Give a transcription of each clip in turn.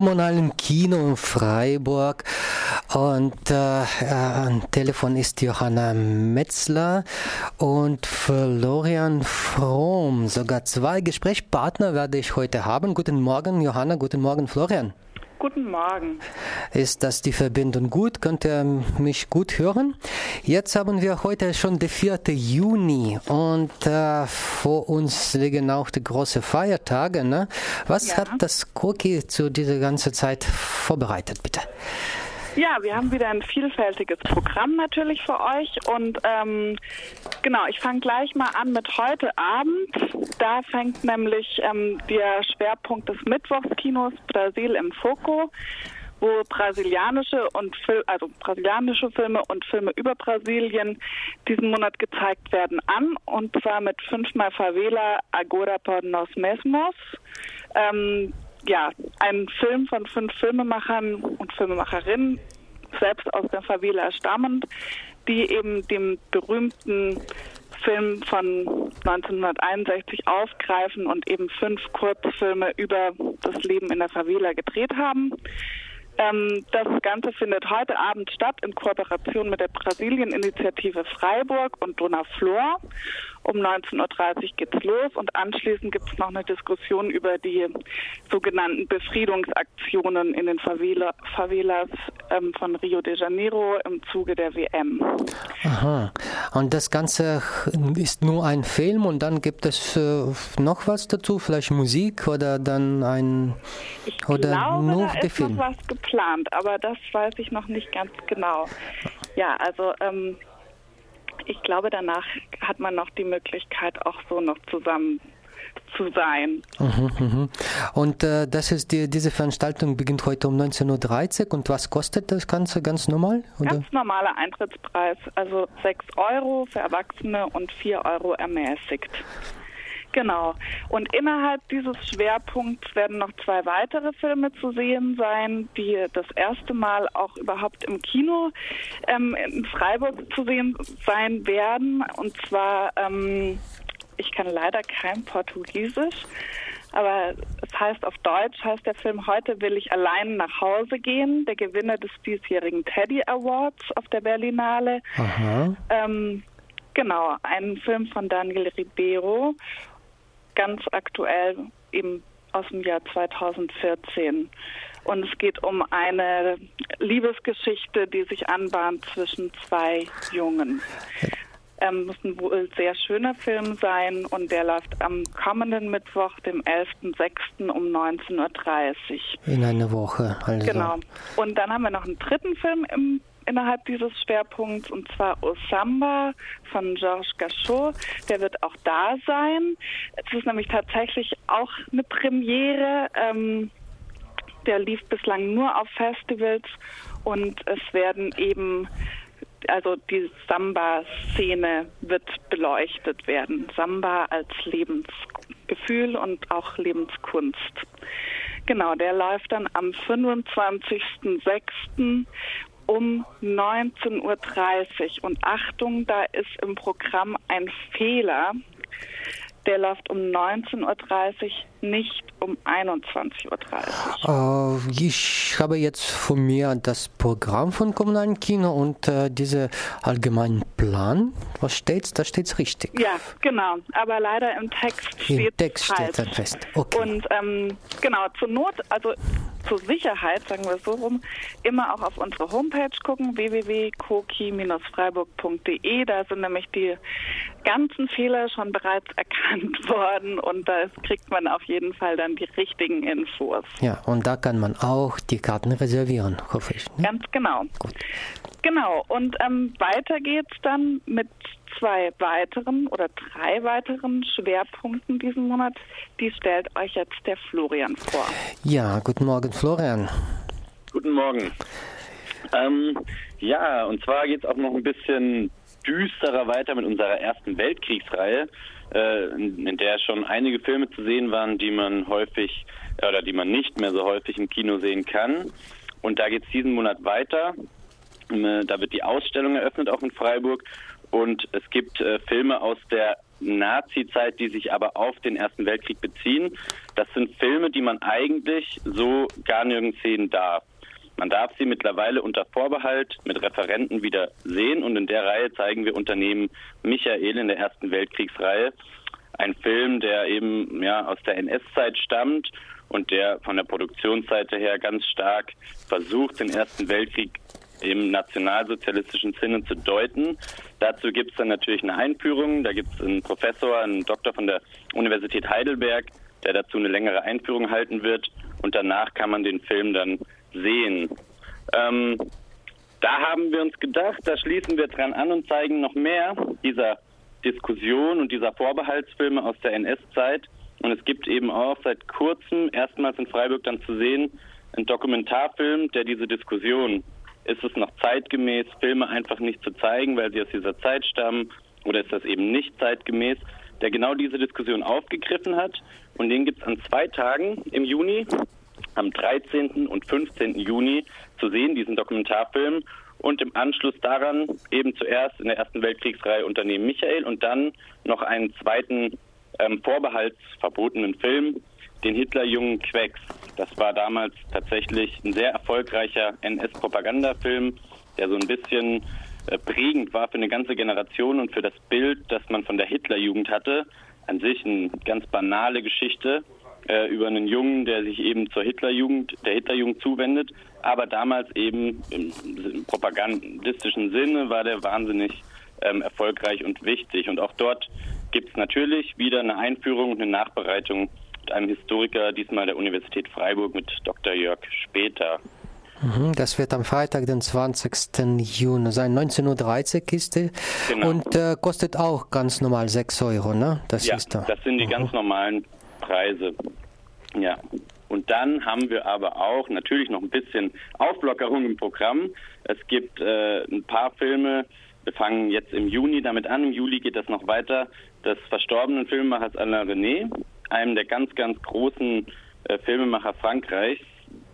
kommunalen Kino in Freiburg. Und äh, am Telefon ist Johanna Metzler und Florian Fromm. Sogar zwei Gesprächspartner werde ich heute haben. Guten Morgen, Johanna. Guten Morgen, Florian. Guten Morgen. Ist das die Verbindung gut? Könnt ihr mich gut hören? Jetzt haben wir heute schon den 4. Juni und äh, vor uns liegen auch die großen Feiertage. Ne? Was ja. hat das Cookie zu dieser ganzen Zeit vorbereitet, bitte? Ja, wir haben wieder ein vielfältiges Programm natürlich für euch und ähm, genau, ich fange gleich mal an mit heute Abend. Da fängt nämlich ähm, der Schwerpunkt des Mittwochskinos Brasil im Foco wo brasilianische und also brasilianische Filme und Filme über Brasilien diesen Monat gezeigt werden an und zwar mit fünfmal Favela Agora por nós mesmos. Ähm, ja, ein Film von fünf Filmemachern und Filmemacherinnen, selbst aus der Favela stammend, die eben dem berühmten Film von 1961 aufgreifen und eben fünf Kurzfilme über das Leben in der Favela gedreht haben. Ähm, das Ganze findet heute Abend statt in Kooperation mit der Brasilien-Initiative Freiburg und Donaflor. Um 19.30 Uhr geht's los und anschließend gibt es noch eine Diskussion über die sogenannten Befriedungsaktionen in den Favela, Favelas ähm, von Rio de Janeiro im Zuge der WM. Aha. Und das Ganze ist nur ein Film und dann gibt es äh, noch was dazu, vielleicht Musik oder dann ein ich oder glaube, nur da ist Film? noch was geplant, aber das weiß ich noch nicht ganz genau. Ja, also ähm, ich glaube, danach hat man noch die Möglichkeit, auch so noch zusammen zu sein. Mhm, mhm. Und äh, das ist die, diese Veranstaltung beginnt heute um 19.30 Uhr und was kostet das Ganze ganz normal? Oder? Ganz normaler Eintrittspreis, also 6 Euro für Erwachsene und 4 Euro ermäßigt. Genau. Und innerhalb dieses Schwerpunkts werden noch zwei weitere Filme zu sehen sein, die das erste Mal auch überhaupt im Kino ähm, in Freiburg zu sehen sein werden. Und zwar, ähm, ich kann leider kein Portugiesisch. Aber es heißt auf Deutsch, heißt der Film Heute will ich allein nach Hause gehen, der Gewinner des diesjährigen Teddy Awards auf der Berlinale. Ähm, genau, ein Film von Daniel Ribeiro ganz aktuell eben aus dem Jahr 2014. Und es geht um eine Liebesgeschichte, die sich anbahnt zwischen zwei Jungen. Ähm, muss ein wohl sehr schöner Film sein und der läuft am kommenden Mittwoch, dem 11.06. um 19.30 Uhr. In einer Woche. Also. Genau. Und dann haben wir noch einen dritten Film im innerhalb dieses Schwerpunkts und zwar Osamba von Georges Gachot. Der wird auch da sein. Es ist nämlich tatsächlich auch eine Premiere. Ähm, der lief bislang nur auf Festivals und es werden eben also die Samba-Szene wird beleuchtet werden. Samba als Lebensgefühl und auch Lebenskunst. Genau, der läuft dann am 25.06 um 19.30 Uhr. Und Achtung, da ist im Programm ein Fehler. Der läuft um 19.30 Uhr, nicht um 21.30 Uhr. Äh, ich habe jetzt von mir das Programm von Kommunalen Kino und äh, diesen allgemeinen Plan. Was steht's? Da steht's richtig. Ja, genau. Aber leider im Text steht Im Text falsch. steht fest. Okay. Und ähm, genau, zur Not, also zur Sicherheit, sagen wir es so rum, immer auch auf unsere Homepage gucken, www.koki-freiburg.de. Da sind nämlich die ganzen Fehler schon bereits erkannt worden und da kriegt man auf jeden Fall dann die richtigen Infos. Ja, und da kann man auch die Karten reservieren, hoffe ich. Ne? Ganz genau. Gut. Genau, und ähm, weiter geht's dann mit zwei weiteren oder drei weiteren Schwerpunkten diesen Monat. Die stellt euch jetzt der Florian vor. Ja, guten Morgen, Florian. Guten Morgen. Ähm, ja, und zwar geht es auch noch ein bisschen düsterer weiter mit unserer ersten Weltkriegsreihe, in der schon einige Filme zu sehen waren, die man häufig oder die man nicht mehr so häufig im Kino sehen kann. Und da geht es diesen Monat weiter. Äh, da wird die Ausstellung eröffnet, auch in Freiburg. Und es gibt äh, Filme aus der Nazi-Zeit, die sich aber auf den Ersten Weltkrieg beziehen. Das sind Filme, die man eigentlich so gar nirgends sehen darf. Man darf sie mittlerweile unter Vorbehalt mit Referenten wieder sehen und in der Reihe zeigen wir Unternehmen Michael in der Ersten Weltkriegsreihe. Ein Film, der eben ja, aus der NS-Zeit stammt und der von der Produktionsseite her ganz stark versucht, den Ersten Weltkrieg im nationalsozialistischen Sinne zu deuten. Dazu gibt es dann natürlich eine Einführung. Da gibt es einen Professor, einen Doktor von der Universität Heidelberg, der dazu eine längere Einführung halten wird. Und danach kann man den Film dann sehen. Ähm, da haben wir uns gedacht, da schließen wir dran an und zeigen noch mehr dieser Diskussion und dieser Vorbehaltsfilme aus der NS-Zeit. Und es gibt eben auch seit kurzem erstmals in Freiburg dann zu sehen einen Dokumentarfilm, der diese Diskussion, ist es noch zeitgemäß, Filme einfach nicht zu zeigen, weil sie aus dieser Zeit stammen, oder ist das eben nicht zeitgemäß, der genau diese Diskussion aufgegriffen hat. Und den gibt es an zwei Tagen im Juni, am 13. und 15. Juni zu sehen, diesen Dokumentarfilm. Und im Anschluss daran eben zuerst in der Ersten Weltkriegsreihe Unternehmen Michael und dann noch einen zweiten ähm, vorbehaltsverbotenen Film, den Hitlerjungen Quecks. Das war damals tatsächlich ein sehr erfolgreicher NS-Propagandafilm, der so ein bisschen äh, prägend war für eine ganze Generation und für das Bild, das man von der Hitlerjugend hatte. An sich eine ganz banale Geschichte äh, über einen Jungen, der sich eben zur Hitlerjugend, der Hitlerjugend zuwendet, aber damals eben im, propagandistischen Sinne war der wahnsinnig ähm, erfolgreich und wichtig. Und auch dort gibt es natürlich wieder eine Einführung und eine Nachbereitung mit einem Historiker, diesmal der Universität Freiburg mit Dr. Jörg Später. Mhm, das wird am Freitag, den 20. Juni sein. 19.30 Uhr Kiste. Genau. Und äh, kostet auch ganz normal 6 Euro, ne? Das ja, ist da. das sind die mhm. ganz normalen Preise. Ja. Und dann haben wir aber auch natürlich noch ein bisschen Auflockerung im Programm. Es gibt äh, ein paar Filme, wir fangen jetzt im Juni damit an. Im Juli geht das noch weiter. Des verstorbenen Filmemachers Alain René, einem der ganz, ganz großen äh, Filmemacher Frankreichs.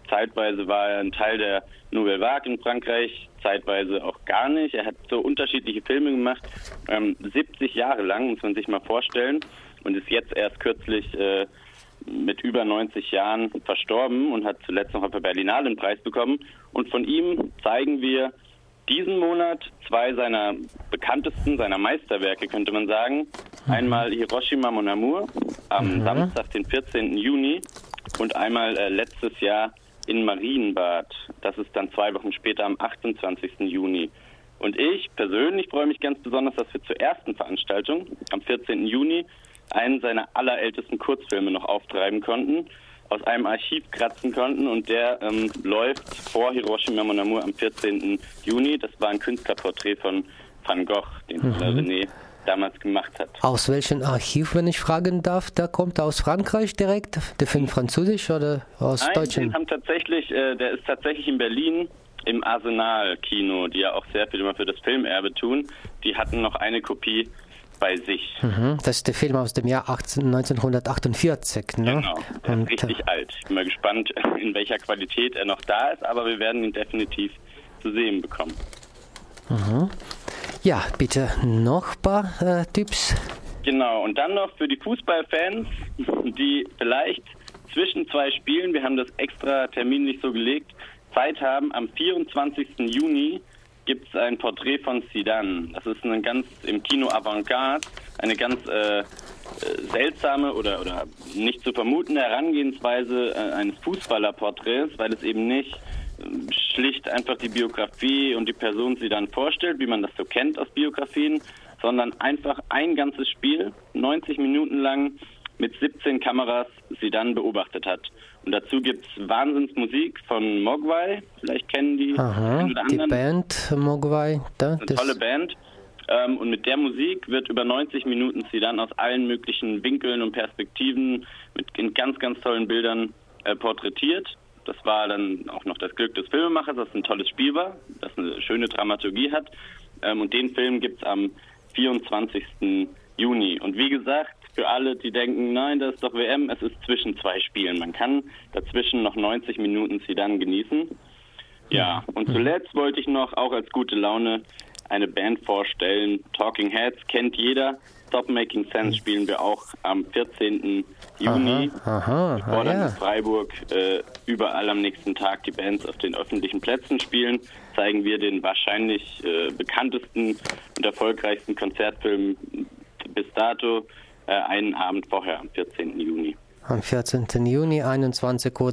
Zeitweise war er ein Teil der Nouvelle Vague in Frankreich, zeitweise auch gar nicht. Er hat so unterschiedliche Filme gemacht, ähm, 70 Jahre lang, muss man sich mal vorstellen, und ist jetzt erst kürzlich äh, mit über 90 Jahren verstorben und hat zuletzt noch auf der Berlinale einen Preis bekommen. Und von ihm zeigen wir diesen Monat zwei seiner bekanntesten, seiner Meisterwerke, könnte man sagen. Mhm. Einmal Hiroshima Mon Amour am mhm. Samstag, den 14. Juni und einmal äh, letztes Jahr in Marienbad. Das ist dann zwei Wochen später am 28. Juni. Und ich persönlich freue mich ganz besonders, dass wir zur ersten Veranstaltung am 14. Juni einen seiner allerältesten Kurzfilme noch auftreiben konnten, aus einem Archiv kratzen konnten und der ähm, läuft vor Hiroshima Mon Amour am 14. Juni. Das war ein Künstlerporträt von Van Gogh, den mhm. René damals gemacht hat. Aus welchem Archiv, wenn ich fragen darf, der kommt aus Frankreich direkt? Der Film französisch oder aus Nein, Deutschland? Den haben tatsächlich, äh, der ist tatsächlich in Berlin im Arsenal-Kino, die ja auch sehr viel immer für das Filmerbe tun. Die hatten noch eine Kopie bei sich. Mhm, das ist der Film aus dem Jahr 18, 1948. Ne? Genau, der ist richtig äh, alt. Ich bin mal gespannt, in welcher Qualität er noch da ist, aber wir werden ihn definitiv zu sehen bekommen. Mhm. Ja, bitte noch ein paar äh, Tipps. Genau, und dann noch für die Fußballfans, die vielleicht zwischen zwei Spielen, wir haben das extra terminlich so gelegt, Zeit haben, am 24. Juni gibt es ein Porträt von Zidane. Das ist eine ganz im Kino Avantgarde, eine ganz äh, äh, seltsame oder, oder nicht zu vermutende Herangehensweise äh, eines Fußballerporträts, weil es eben nicht äh, schlicht einfach die Biografie und die Person Zidane vorstellt, wie man das so kennt aus Biografien, sondern einfach ein ganzes Spiel, 90 Minuten lang mit 17 Kameras sie dann beobachtet hat. Und dazu gibt es Wahnsinnsmusik von Mogwai, vielleicht kennen die Aha, die Band Mogwai. Da, Eine tolle Band. Ähm, und mit der Musik wird über 90 Minuten sie dann aus allen möglichen Winkeln und Perspektiven mit in ganz, ganz tollen Bildern äh, porträtiert. Das war dann auch noch das Glück des Filmemachers, dass es ein tolles Spiel war, das eine schöne Dramaturgie hat. Ähm, und den Film gibt es am 24. Juni. Und wie gesagt, für alle, die denken, nein, das ist doch WM, es ist zwischen zwei Spielen. Man kann dazwischen noch 90 Minuten Zidane genießen. Ja, und zuletzt wollte ich noch auch als gute Laune eine Band vorstellen. Talking Heads kennt jeder. Stop Making Sense spielen wir auch am 14. Juni. Aha, aha, Bevor ah, dann ja. Freiburg äh, überall am nächsten Tag die Bands auf den öffentlichen Plätzen spielen, zeigen wir den wahrscheinlich äh, bekanntesten und erfolgreichsten Konzertfilm bis dato äh, einen Abend vorher, am 14. Juni. Am 14. Juni 21.30 Uhr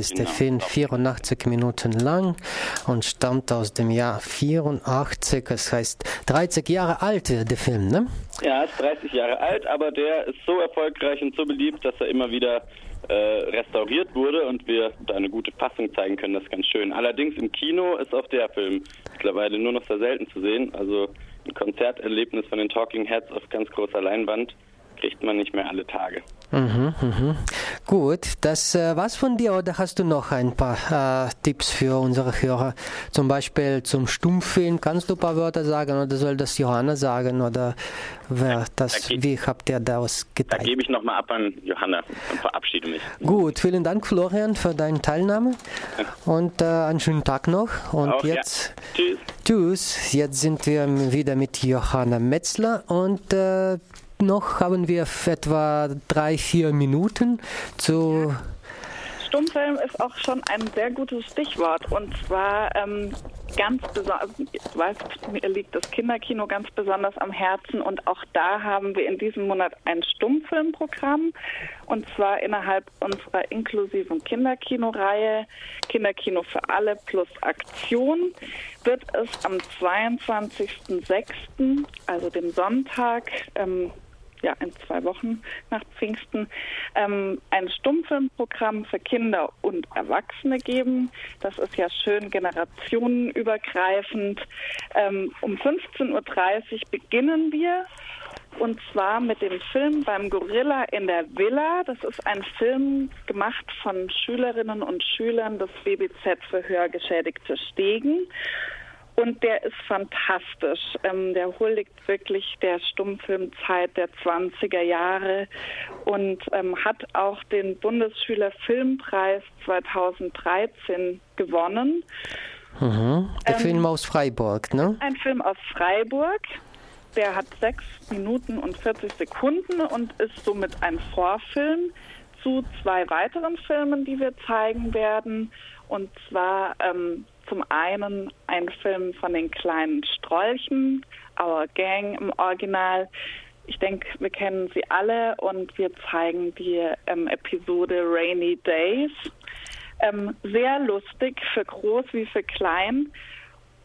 ist der Genau. Film 84 Minuten lang und stammt aus dem Jahr 84. Das heißt 30 Jahre alt der Film, ne? Ja, ist 30 Jahre alt, aber der ist so erfolgreich und so beliebt, dass er immer wieder äh, restauriert wurde und wir da eine gute Fassung zeigen können. Das ist ganz schön. Allerdings im Kino ist auch der Film mittlerweile nur noch sehr selten zu sehen. Also ein Konzerterlebnis von den Talking Heads auf ganz großer Leinwand kriegt man nicht mehr alle Tage. Mhm, mhm. Gut, das äh, war's von dir oder hast du noch ein paar äh, Tipps für unsere Hörer? Zum Beispiel zum Stummfilm, kannst du ein paar Wörter sagen oder soll das Johanna sagen oder wer das, da wie habt ihr das Da geteilt? gebe ich nochmal ab an Johanna und verabschiede mich. Gut, vielen Dank Florian für deine Teilnahme und äh, einen schönen Tag noch und Auch, jetzt ja. Tschüss. Tschüss, jetzt sind wir wieder mit Johanna Metzler und äh, noch haben wir etwa drei, vier Minuten zu Stummfilm ist auch schon ein sehr gutes Stichwort. Und zwar ähm, ganz besonders, weiß, mir liegt das Kinderkino ganz besonders am Herzen. Und auch da haben wir in diesem Monat ein Stummfilmprogramm. Und zwar innerhalb unserer inklusiven Kinderkinoreihe Kinderkino für alle plus Aktion wird es am 22.06., also dem Sonntag, ähm, ja, in zwei Wochen nach Pfingsten, ähm, ein Stummfilmprogramm für Kinder und Erwachsene geben. Das ist ja schön generationenübergreifend. Ähm, um 15.30 Uhr beginnen wir. Und zwar mit dem Film beim Gorilla in der Villa. Das ist ein Film gemacht von Schülerinnen und Schülern des BBZ für Hörgeschädigte Stegen. Und der ist fantastisch. Ähm, der huldigt wirklich der Stummfilmzeit der 20er Jahre und ähm, hat auch den Bundesschülerfilmpreis 2013 gewonnen. Mhm. Der Ähm, Film aus Freiburg, ne? Ein Film aus Freiburg. Der hat sechs Minuten und 40 Sekunden und ist somit ein Vorfilm zu zwei weiteren Filmen, die wir zeigen werden. Und zwar ähm, zum einen ein Film von den kleinen Strolchen, Our Gang im Original. Ich denke, wir kennen sie alle und wir zeigen die ähm, Episode Rainy Days. Ähm, sehr lustig für groß wie für klein.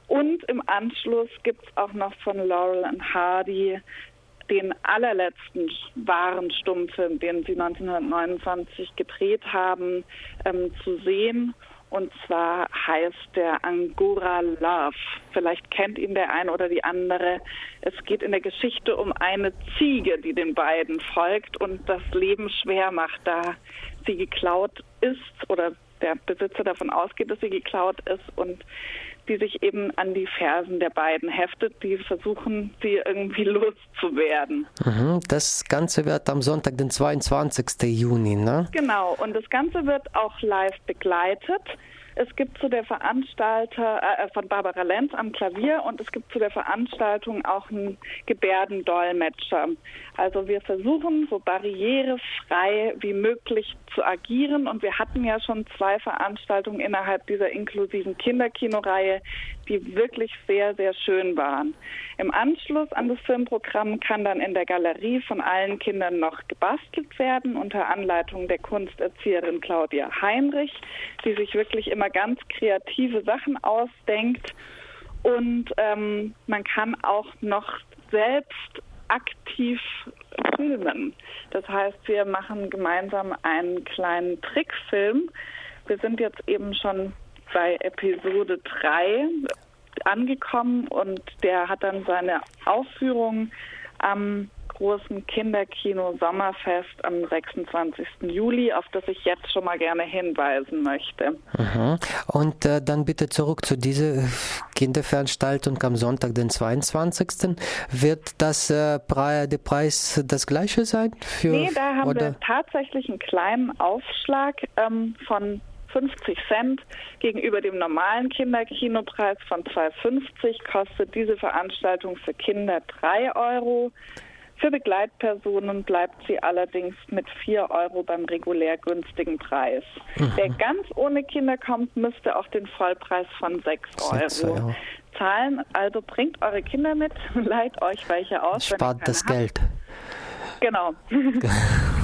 Und im Anschluss gibt es auch noch von Laurel and Hardy den allerletzten wahren Stummfilm, den sie 1929 gedreht haben, ähm, zu sehen. Und zwar heißt der Angora Love. Vielleicht kennt ihn der eine oder die andere. Es geht in der Geschichte um eine Ziege, die den beiden folgt und das Leben schwer macht, da sie geklaut ist oder der Besitzer davon ausgeht, dass sie geklaut ist und die sich eben an die Fersen der beiden heftet, die versuchen, sie irgendwie loszuwerden. Mhm. Das Ganze wird am Sonntag, den 22. Juni, ne? Genau, und das Ganze wird auch live begleitet. Es gibt zu der Veranstalter äh, von Barbara Lenz am Klavier und es gibt zu der Veranstaltung auch einen Gebärdendolmetscher. Also wir versuchen so barrierefrei wie möglich zu agieren und wir hatten ja schon zwei Veranstaltungen innerhalb dieser inklusiven Kinderkinoreihe, die wirklich sehr, sehr schön waren. Im Anschluss an das Filmprogramm kann dann in der Galerie von allen Kindern noch gebastelt werden unter Anleitung der Kunsterzieherin Claudia Heinrich, die sich wirklich immer ganz kreative Sachen ausdenkt. Und ähm, man kann auch noch selbst aktiv filmen. Das heißt, wir machen gemeinsam einen kleinen Trickfilm. Wir sind jetzt eben schon bei Episode 3 angekommen und der hat dann seine Aufführung am großen Kinderkino Sommerfest am 26. Juli, auf das ich jetzt schon mal gerne hinweisen möchte. Mhm. Und äh, dann bitte zurück zu dieser Kinderveranstaltung am Sonntag, den 22. Wird das äh, der Preis das gleiche sein? Für, Nee, da haben oder? wir tatsächlich einen kleinen Aufschlag ähm, von 50 Cent gegenüber dem normalen Kinderkinopreis von 2,50 kostet diese Veranstaltung für Kinder 3 Euro. Für Begleitpersonen bleibt sie allerdings mit 4 Euro beim regulär günstigen Preis. Mhm. Wer ganz ohne Kinder kommt, müsste auch den Vollpreis von 6 Euro. 6 Euro. zahlen. Also bringt eure Kinder mit, leiht euch welche aus. Spart das habt. Geld. Genau.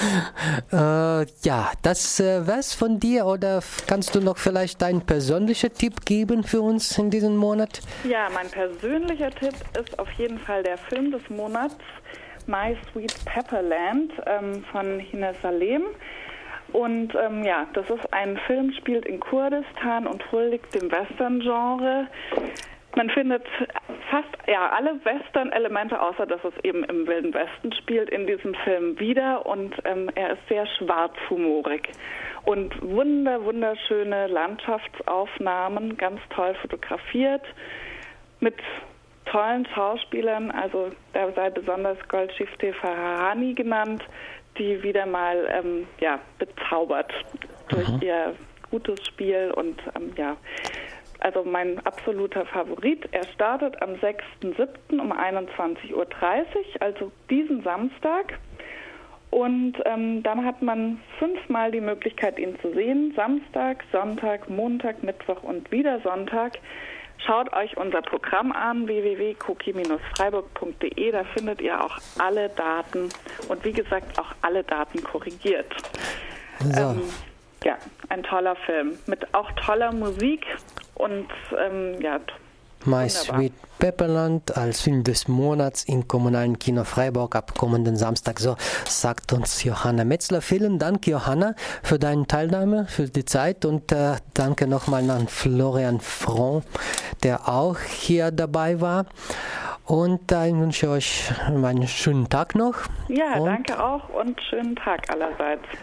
äh, ja, das äh, was von dir oder kannst du noch vielleicht deinen persönlichen Tipp geben für uns in diesem Monat? Ja, mein persönlicher Tipp ist auf jeden Fall der Film des Monats My Sweet Pepperland ähm, von Hina Salem. Und ähm, ja, das ist ein Film, spielt in Kurdistan und huldigt dem Western-Genre. Man findet fast ja alle Western-Elemente, außer dass es eben im Wilden Westen spielt, in diesem Film wieder. Und ähm, er ist sehr schwarzhumorig. Und wunder wunderschöne Landschaftsaufnahmen, ganz toll fotografiert mit tollen Schauspielern, also da sei besonders Goldschiffte Farahani genannt, die wieder mal ähm, ja bezaubert durch mhm. ihr gutes Spiel und ähm, ja also mein absoluter Favorit. Er startet am 6.7. um 21.30 Uhr, also diesen Samstag. Und ähm, dann hat man fünfmal die Möglichkeit, ihn zu sehen. Samstag, Sonntag, Montag, Mittwoch und wieder Sonntag. Schaut euch unser Programm an, www.cookie-freiburg.de. Da findet ihr auch alle Daten und wie gesagt auch alle Daten korrigiert. So. Ähm, ja, ein toller Film mit auch toller Musik und ähm, ja. My Sweet Pepperland als Film des Monats im kommunalen Kino Freiburg ab kommenden Samstag. So sagt uns Johanna Metzler. Vielen Dank, Johanna, für deine Teilnahme, für die Zeit und äh, danke nochmal an Florian Fron, der auch hier dabei war. Und dann wünsche ich euch einen schönen Tag noch. Ja, danke auch und schönen Tag allerseits.